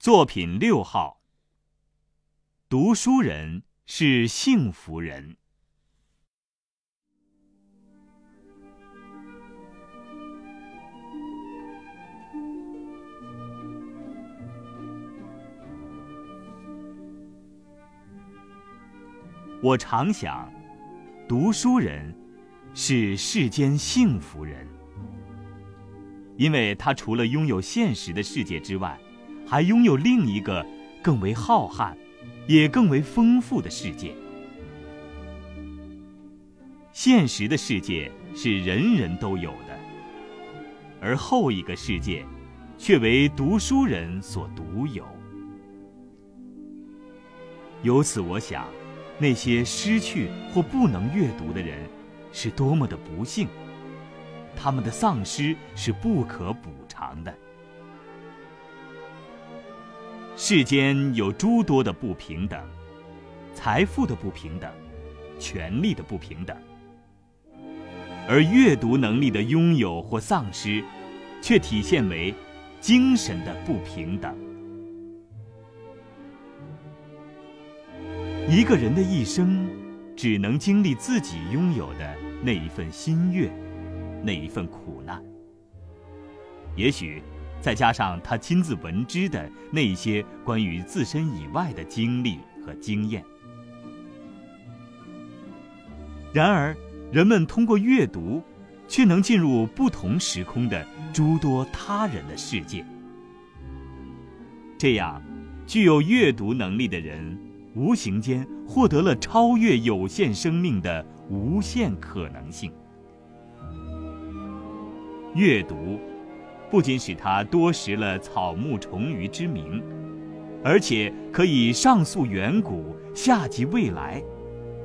作品六号。读书人是幸福人。我常想，读书人是世间幸福人，因为他除了拥有现实的世界之外，还拥有另一个更为浩瀚，也更为丰富的世界。现实的世界是人人都有的，而后一个世界，却为读书人所独有。由此，我想。那些失去或不能阅读的人，是多么的不幸！他们的丧失是不可补偿的。世间有诸多的不平等，财富的不平等，权力的不平等，而阅读能力的拥有或丧失，却体现为精神的不平等。一个人的一生，只能经历自己拥有的那一份心悦，那一份苦难。也许，再加上他亲自闻知的那些关于自身以外的经历和经验。然而，人们通过阅读，却能进入不同时空的诸多他人的世界。这样，具有阅读能力的人。无形间获得了超越有限生命的无限可能性。阅读不仅使他多识了草木虫鱼之名，而且可以上溯远古，下及未来，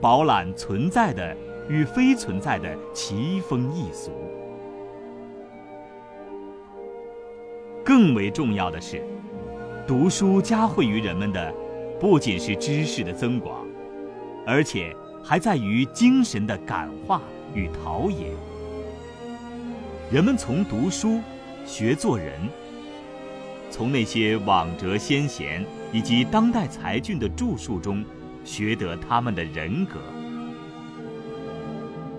饱览存在的与非存在的奇风异俗。更为重要的是，读书加惠于人们的。不仅是知识的增广，而且还在于精神的感化与陶冶。人们从读书学做人，从那些往哲先贤以及当代才俊的著述中学得他们的人格。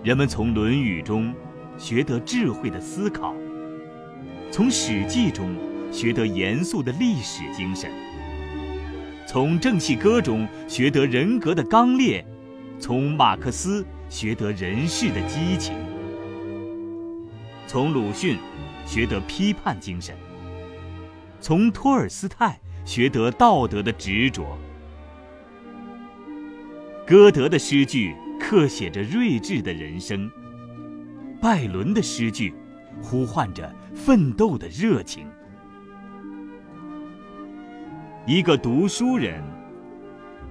人们从《论语》中学得智慧的思考，从《史记》中学得严肃的历史精神。从正气歌中学得人格的刚烈，从马克思学得人世的激情，从鲁迅学得批判精神，从托尔斯泰学得道德的执着。歌德的诗句刻写着睿智的人生，拜伦的诗句呼唤着奋斗的热情。一个读书人，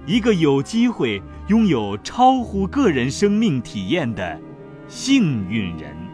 一个有机会拥有超乎个人生命体验的幸运人。